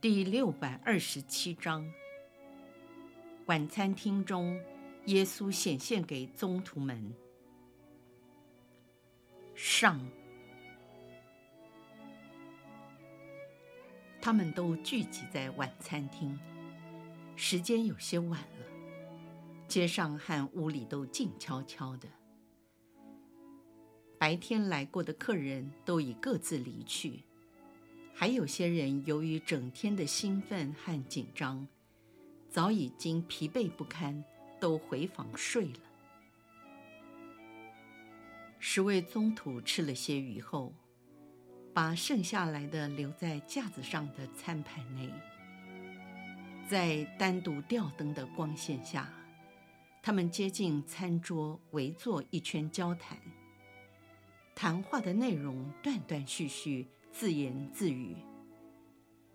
第六百二十七章，晚餐厅中，耶稣显现给宗徒们。上，他们都聚集在晚餐厅，时间有些晚了，街上和屋里都静悄悄的。白天来过的客人都已各自离去。还有些人由于整天的兴奋和紧张，早已经疲惫不堪，都回房睡了。十位宗徒吃了些鱼后，把剩下来的留在架子上的餐盘内，在单独吊灯的光线下，他们接近餐桌，围坐一圈交谈。谈话的内容断断续续。自言自语，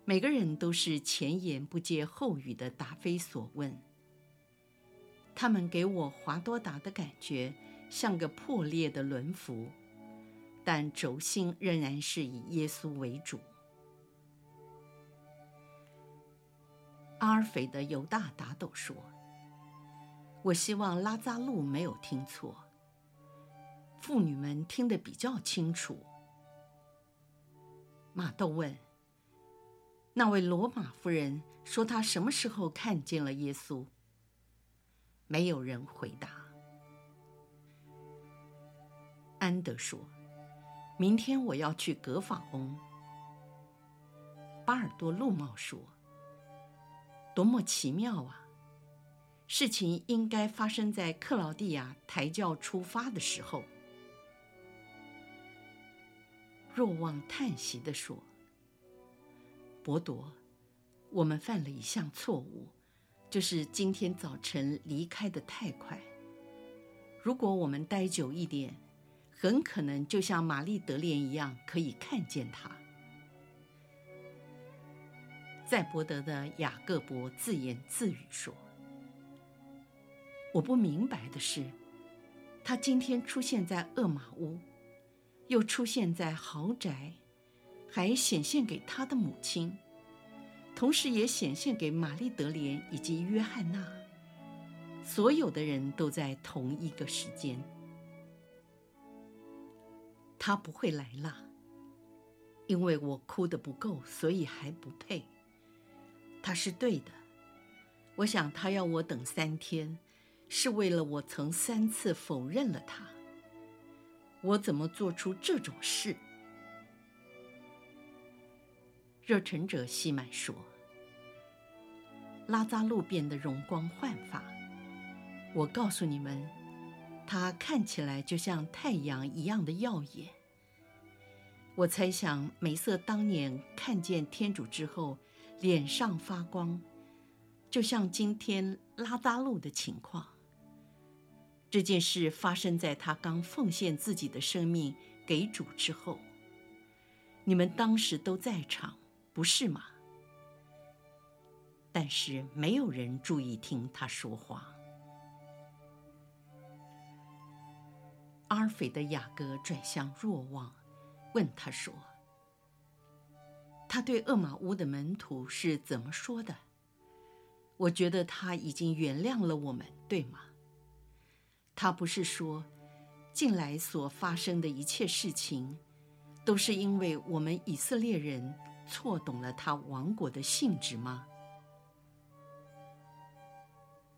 每个人都是前言不接后语的答非所问。他们给我华多达的感觉像个破裂的轮辐，但轴心仍然是以耶稣为主。阿尔斐的犹大达斗说：“我希望拉扎路没有听错，妇女们听得比较清楚。”马窦问：“那位罗马夫人说，她什么时候看见了耶稣？”没有人回答。安德说：“明天我要去格法翁。”巴尔多陆茂说：“多么奇妙啊！事情应该发生在克劳地亚抬轿出发的时候。”若望叹息地说：“伯铎，我们犯了一项错误，就是今天早晨离开得太快。如果我们待久一点，很可能就像玛丽德莲一样，可以看见他。”在伯德的雅各伯自言自语说：“我不明白的是，他今天出现在厄马乌。”又出现在豪宅，还显现给他的母亲，同时也显现给玛丽德莲以及约翰娜。所有的人都在同一个时间。他不会来了，因为我哭得不够，所以还不配。他是对的，我想他要我等三天，是为了我曾三次否认了他。我怎么做出这种事？热忱者西满说：“拉扎路变得容光焕发。我告诉你们，他看起来就像太阳一样的耀眼。我猜想，梅瑟当年看见天主之后，脸上发光，就像今天拉扎路的情况。”这件事发生在他刚奉献自己的生命给主之后。你们当时都在场，不是吗？但是没有人注意听他说话。阿尔斐的雅各转向若望，问他说：“他对厄玛乌的门徒是怎么说的？我觉得他已经原谅了我们，对吗？”他不是说，近来所发生的一切事情，都是因为我们以色列人错懂了他王国的性质吗？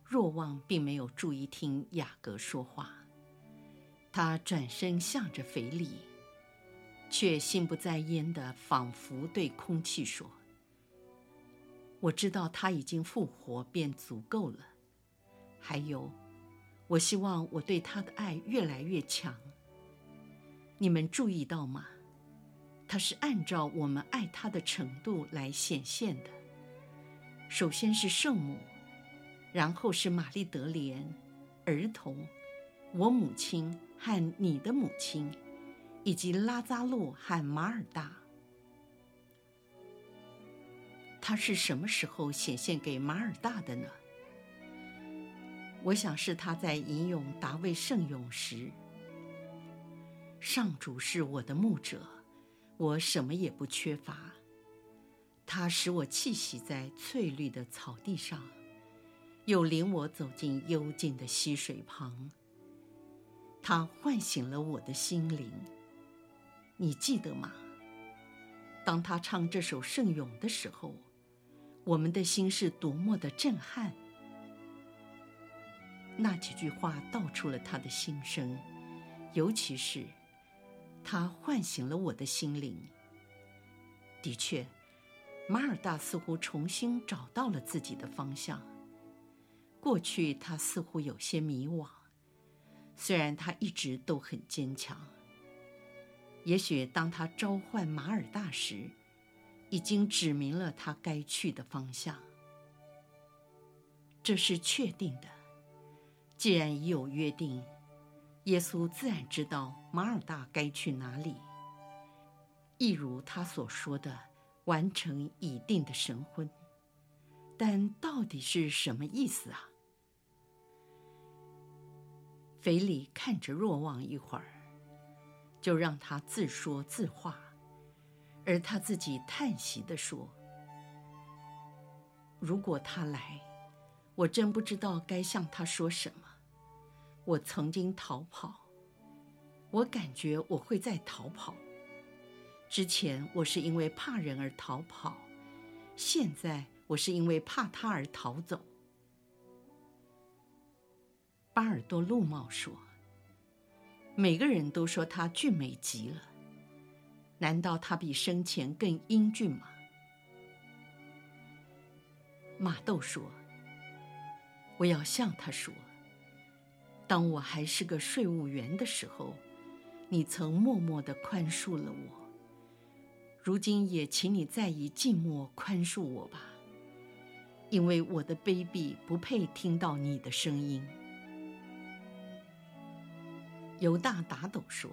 若望并没有注意听雅各说话，他转身向着腓力，却心不在焉的仿佛对空气说：“我知道他已经复活，便足够了。还有。”我希望我对他的爱越来越强。你们注意到吗？他是按照我们爱他的程度来显现的，首先是圣母，然后是玛丽德莲、儿童、我母亲和你的母亲，以及拉匝禄和马尔大。他是什么时候显现给马尔大的呢？我想是他在吟咏大卫圣咏时：“上主是我的牧者，我什么也不缺乏。他使我栖息在翠绿的草地上，又领我走进幽静的溪水旁。他唤醒了我的心灵。你记得吗？当他唱这首圣咏的时候，我们的心是多么的震撼。”那几句话道出了他的心声，尤其是他唤醒了我的心灵。的确，马尔大似乎重新找到了自己的方向。过去他似乎有些迷惘，虽然他一直都很坚强。也许当他召唤马尔大时，已经指明了他该去的方向。这是确定的。既然已有约定，耶稣自然知道马尔大该去哪里。一如他所说的，完成已定的神婚。但到底是什么意思啊？腓力看着若望一会儿，就让他自说自话，而他自己叹息地说：“如果他来。”我真不知道该向他说什么。我曾经逃跑，我感觉我会再逃跑。之前我是因为怕人而逃跑，现在我是因为怕他而逃走。巴尔多路茂说：“每个人都说他俊美极了，难道他比生前更英俊吗？”马豆说。我要向他说：“当我还是个税务员的时候，你曾默默地宽恕了我。如今也请你再以静默宽恕我吧，因为我的卑鄙不配听到你的声音。”犹大达陡说：“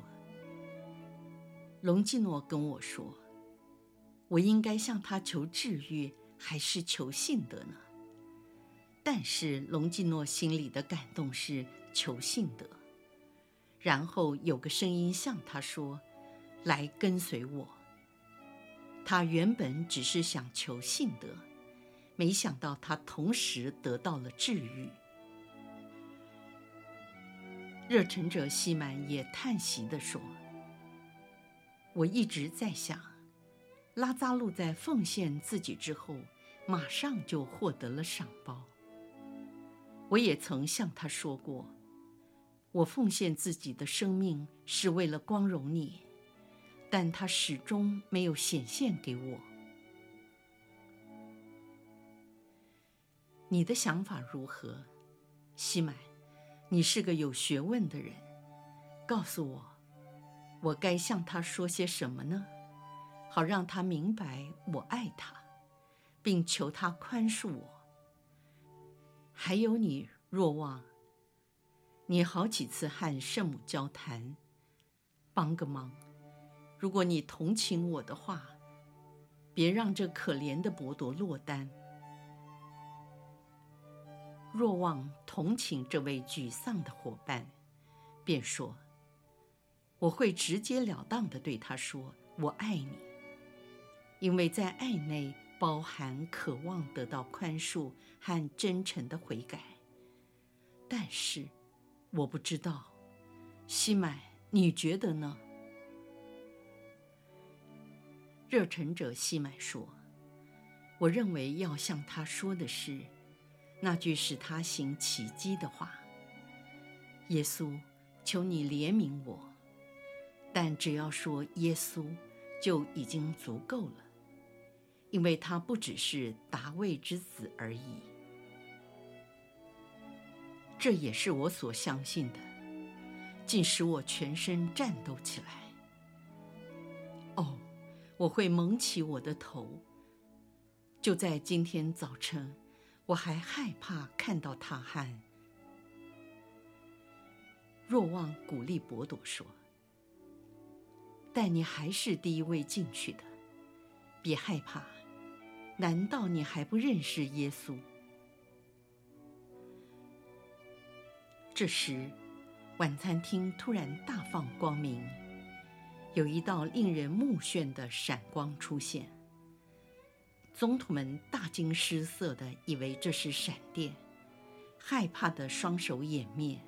隆基诺跟我说，我应该向他求治愈，还是求信德呢？”但是隆基诺心里的感动是求信德，然后有个声音向他说：“来跟随我。”他原本只是想求信德，没想到他同时得到了治愈。热忱者西满也叹息地说：“我一直在想，拉扎路在奉献自己之后，马上就获得了赏报。”我也曾向他说过，我奉献自己的生命是为了光荣你，但他始终没有显现给我。你的想法如何，西满？你是个有学问的人，告诉我，我该向他说些什么呢？好让他明白我爱他，并求他宽恕我。还有你，若望，你好几次和圣母交谈，帮个忙。如果你同情我的话，别让这可怜的伯铎落单。若望同情这位沮丧的伙伴，便说：“我会直截了当地对他说，我爱你，因为在爱内。”包含渴望得到宽恕和真诚的悔改，但是我不知道，西麦，你觉得呢？热忱者西麦说：“我认为要向他说的是那句使他行奇迹的话。耶稣，求你怜悯我。但只要说耶稣，就已经足够了。”因为他不只是达味之子而已，这也是我所相信的，竟使我全身颤抖起来。哦，我会蒙起我的头，就在今天早晨，我还害怕看到他汗若望鼓励伯朵说：“但你还是第一位进去的，别害怕。难道你还不认识耶稣？”这时，晚餐厅突然大放光明，有一道令人目眩的闪光出现。宗徒们大惊失色的以为这是闪电，害怕的双手掩面。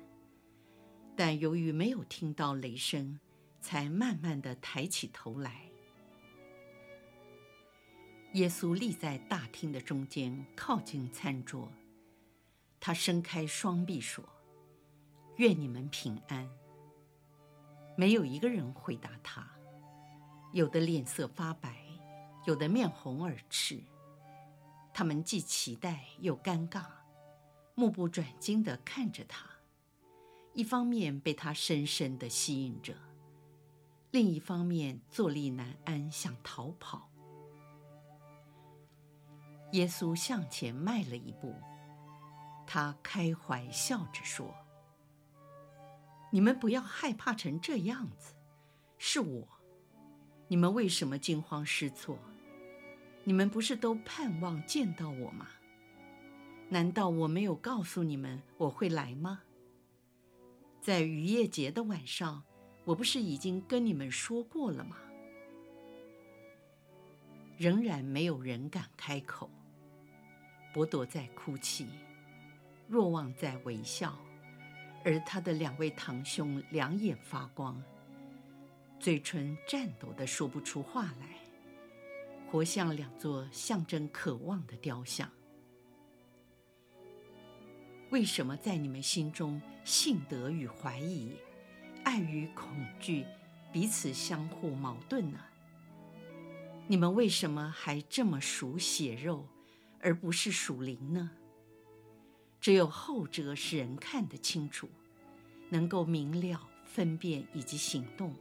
但由于没有听到雷声，才慢慢的抬起头来。耶稣立在大厅的中间，靠近餐桌。他伸开双臂说：“愿你们平安。”没有一个人回答他，有的脸色发白。有的面红耳赤，他们既期待又尴尬，目不转睛地看着他，一方面被他深深地吸引着，另一方面坐立难安，想逃跑。耶稣向前迈了一步，他开怀笑着说：“你们不要害怕成这样子，是我，你们为什么惊慌失措？”你们不是都盼望见到我吗？难道我没有告诉你们我会来吗？在渔业节的晚上，我不是已经跟你们说过了吗？仍然没有人敢开口。伯朵在哭泣，若望在微笑，而他的两位堂兄两眼发光，嘴唇颤抖的说不出话来。活像两座象征渴望的雕像。为什么在你们心中信德与怀疑、爱与恐惧彼此相互矛盾呢？你们为什么还这么属血肉，而不是属灵呢？只有后者使人看得清楚，能够明了分辨以及行动。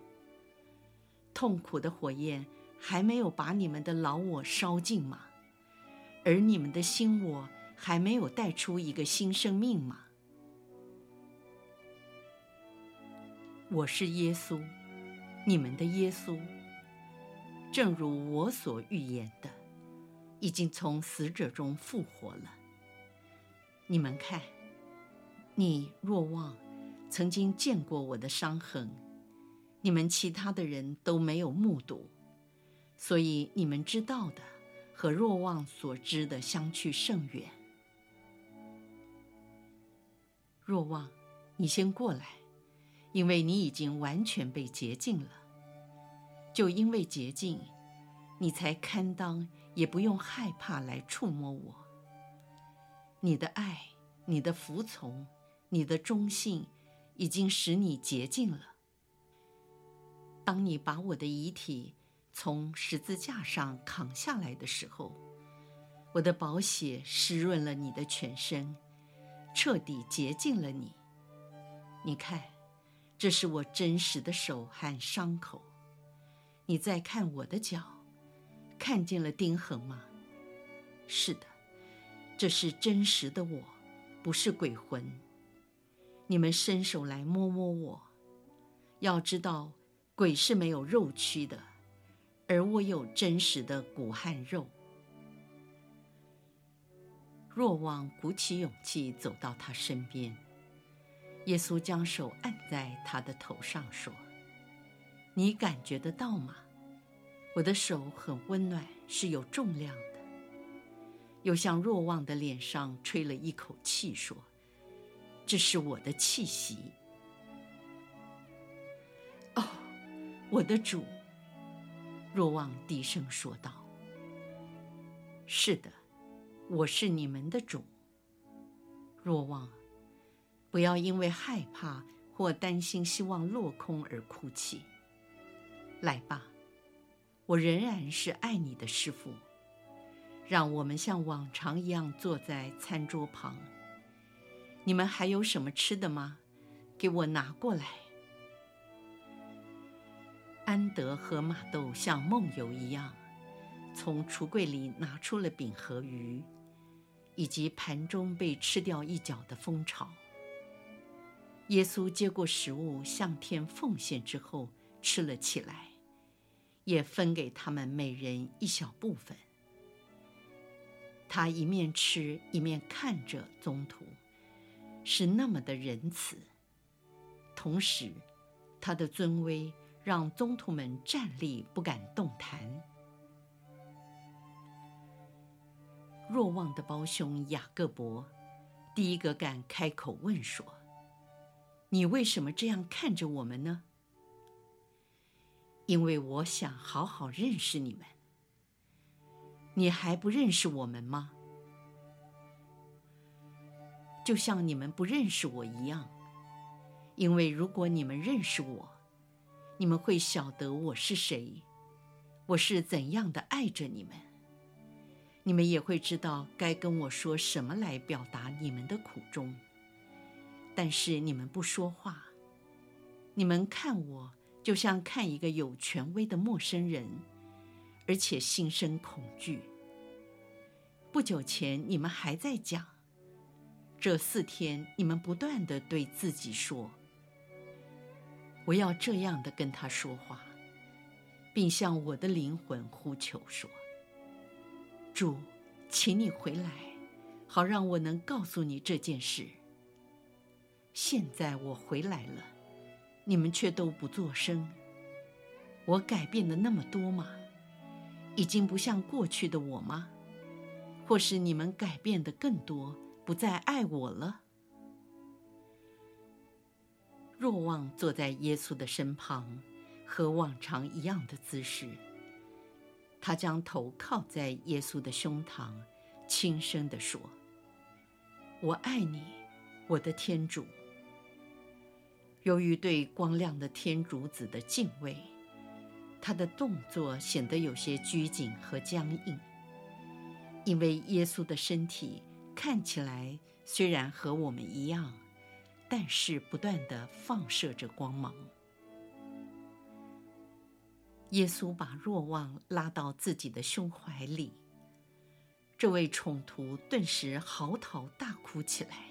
痛苦的火焰。还没有把你们的老我烧尽吗？而你们的新我还没有带出一个新生命吗？我是耶稣，你们的耶稣。正如我所预言的，已经从死者中复活了。你们看，你若望曾经见过我的伤痕，你们其他的人都没有目睹。所以你们知道的和若望所知的相去甚远。若望，你先过来，因为你已经完全被洁净了。就因为洁净，你才堪当，也不用害怕来触摸我。你的爱，你的服从，你的忠信，已经使你洁净了。当你把我的遗体。从十字架上扛下来的时候，我的宝血湿润了你的全身，彻底洁净了你。你看，这是我真实的手和伤口。你再看我的脚，看见了钉痕吗？是的，这是真实的我，不是鬼魂。你们伸手来摸摸我，要知道，鬼是没有肉躯的。而我有真实的骨和肉。若望鼓起勇气走到他身边，耶稣将手按在他的头上，说：“你感觉得到吗？我的手很温暖，是有重量。”又向若望的脸上吹了一口气，说：“这是我的气息。”哦，我的主。若望低声说道：“是的，我是你们的主。若望，不要因为害怕或担心希望落空而哭泣。来吧，我仍然是爱你的师父。让我们像往常一样坐在餐桌旁。你们还有什么吃的吗？给我拿过来。”安德和马窦像梦游一样，从橱柜里拿出了饼和鱼，以及盘中被吃掉一角的蜂巢。耶稣接过食物，向天奉献之后，吃了起来，也分给他们每人一小部分。他一面吃，一面看着宗徒，是那么的仁慈。同时，他的尊威让宗徒们站立不敢动弹。若望的胞兄雅各伯，第一个敢开口问说：“你为什么这样看着我们呢？”因为我想好好认识你们。你还不认识我们吗？就像你们不认识我一样。因为如果你们认识我，你们会晓得我是谁，我是怎样的爱着你们。你们也会知道该跟我说什么来表达你们的苦衷，但是你们不说话，你们看我就像看一个有权威的陌生人，而且心生恐惧。不久前你们还在讲，这四天你们不断的对自己说：“我要这样的跟他说话，并向我的灵魂呼求说。”主，请你回来，好让我能告诉你这件事。现在我回来了，你们却都不作声。我改变了那么多吗？已经不像过去的我吗？或是你们改变的更多，不再爱我了？若望坐在耶稣的身旁，和往常一样的姿势。他将头靠在耶稣的胸膛，轻声地说：“我爱你，我的天主。”由于对光亮的天主子的敬畏，他的动作显得有些拘谨和僵硬。因为耶稣的身体看起来虽然和我们一样，但是不断的放射着光芒。耶稣把若望拉到自己的胸怀里，这位宠徒顿时嚎啕大哭起来，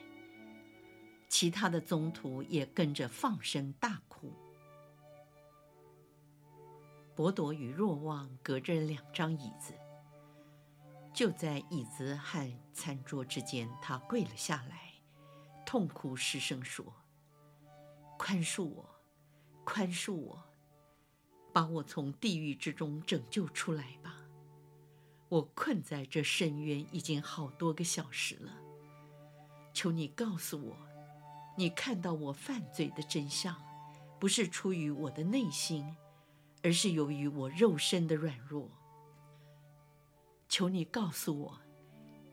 其他的宗徒也跟着放声大哭。博多与若望隔着两张椅子，就在椅子和餐桌之间，他跪了下来，痛哭失声说：“宽恕我，宽恕我。”把我从地狱之中拯救出来吧！我困在这深渊已经好多个小时了。求你告诉我，你看到我犯罪的真相，不是出于我的内心，而是由于我肉身的软弱。求你告诉我，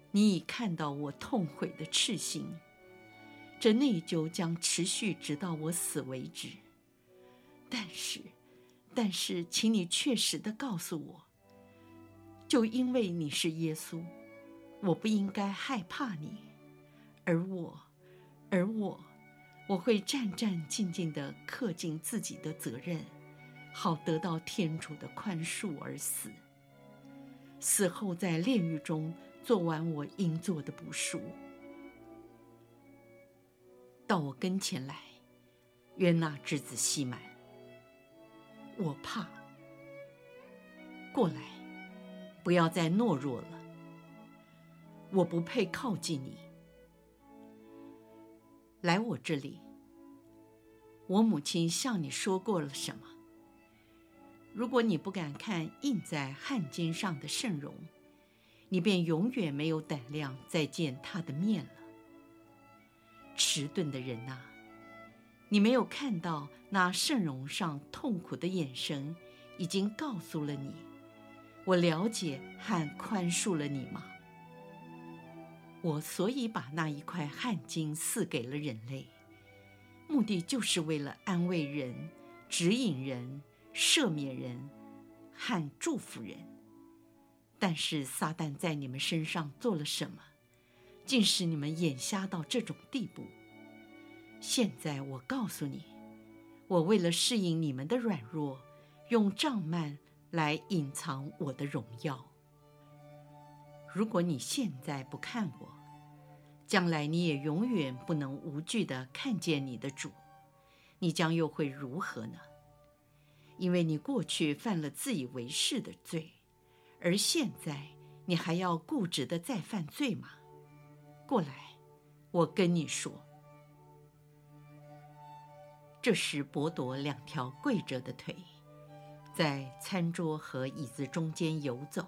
你已看到我痛悔的赤心，这内疚将持续直到我死为止。但是。但是，请你确实的告诉我，就因为你是耶稣，我不应该害怕你，而我，而我，我会战战兢兢地恪尽自己的责任，好得到天主的宽恕而死。死后在炼狱中做完我应做的补赎，到我跟前来，约纳之子西满。我怕，过来，不要再懦弱了。我不配靠近你，来我这里。我母亲向你说过了什么？如果你不敢看印在汗巾上的圣容，你便永远没有胆量再见他的面了。迟钝的人呐！你没有看到那圣容上痛苦的眼神，已经告诉了你，我了解和宽恕了你吗？我所以把那一块汗巾赐给了人类，目的就是为了安慰人、指引人、赦免人和祝福人。但是撒旦在你们身上做了什么，竟使你们眼瞎到这种地步？现在我告诉你，我为了适应你们的软弱，用帐幔来隐藏我的荣耀。如果你现在不看我，将来你也永远不能无惧地看见你的主，你将又会如何呢？因为你过去犯了自以为是的罪，而现在你还要固执的再犯罪吗？过来，我跟你说。这时，伯多两条跪着的腿，在餐桌和椅子中间游走。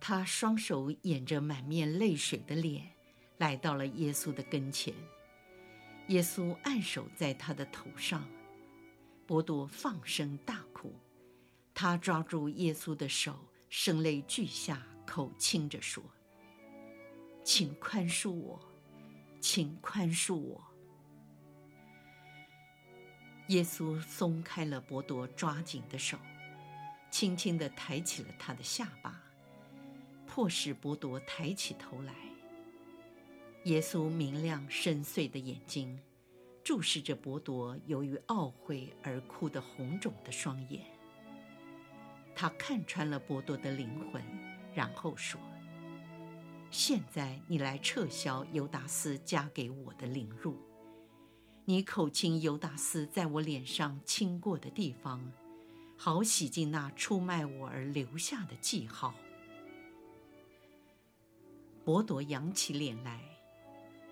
他双手掩着满面泪水的脸，来到了耶稣的跟前。耶稣按手在他的头上，伯多放声大哭。他抓住耶稣的手，声泪俱下，口亲着说：“请宽恕我，请宽恕我。”耶稣松开了伯多抓紧的手，轻轻地抬起了他的下巴。迫使伯多抬起头来。耶稣明亮深邃的眼睛注视着伯多由于懊悔而哭得红肿的双眼。他看穿了伯多的灵魂，然后说：“现在你来撤销犹达斯加给我的凌辱。你口亲犹达斯在我脸上亲过的地方，好洗净那出卖我而留下的记号。”伯多扬起脸来，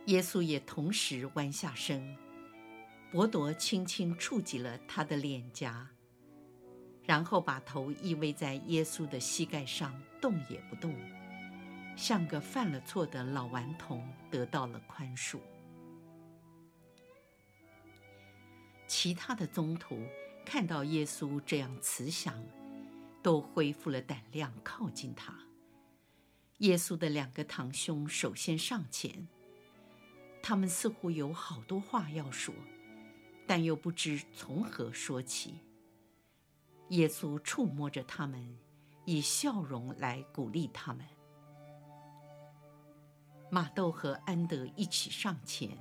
耶稣也同时弯下身。伯多轻轻触及了他的脸颊，然后把头依偎在耶稣的膝盖上，动也不动，像个犯了错的老顽童得到了宽恕。其他的宗徒看到耶稣这样慈祥，都恢复了胆量，靠近他。耶稣的两个堂兄首先上前，他们似乎有好多话要说，但又不知从何说起。耶稣触摸着他们，以笑容来鼓励他们。马豆和安德一起上前，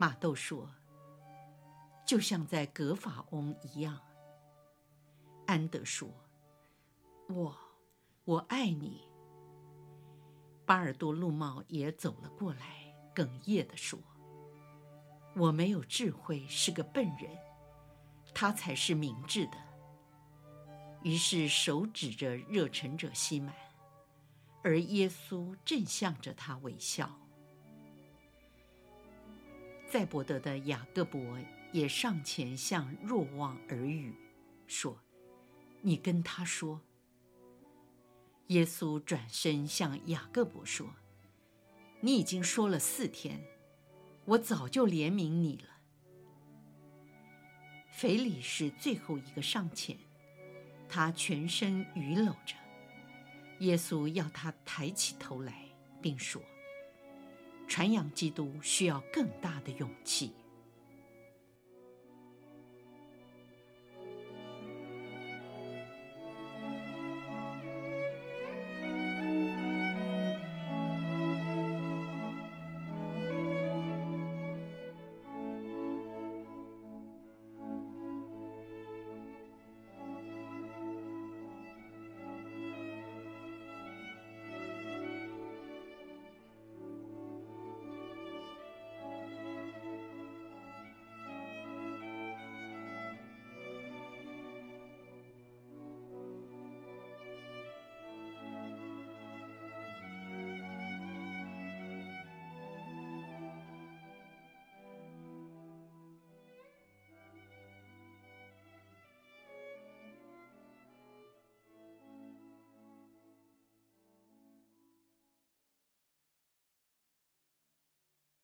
马豆说：“就像在格法翁一样。”安德说：“我，我爱你。”巴尔多路茂也走了过来，哽咽地说：“我没有智慧，是个笨人，他才是明智的。”于是手指着热忱者西满，而耶稣正向着他微笑。载伯德的雅各伯也上前向若望耳语，说：“你跟他说。”耶稣转身向雅各伯说：“你已经说了四天，我早就怜悯你了。”腓力是最后一个上前，他全身伛僂着。耶稣要他抬起头来，并说：“传扬基督需要更大的勇气。”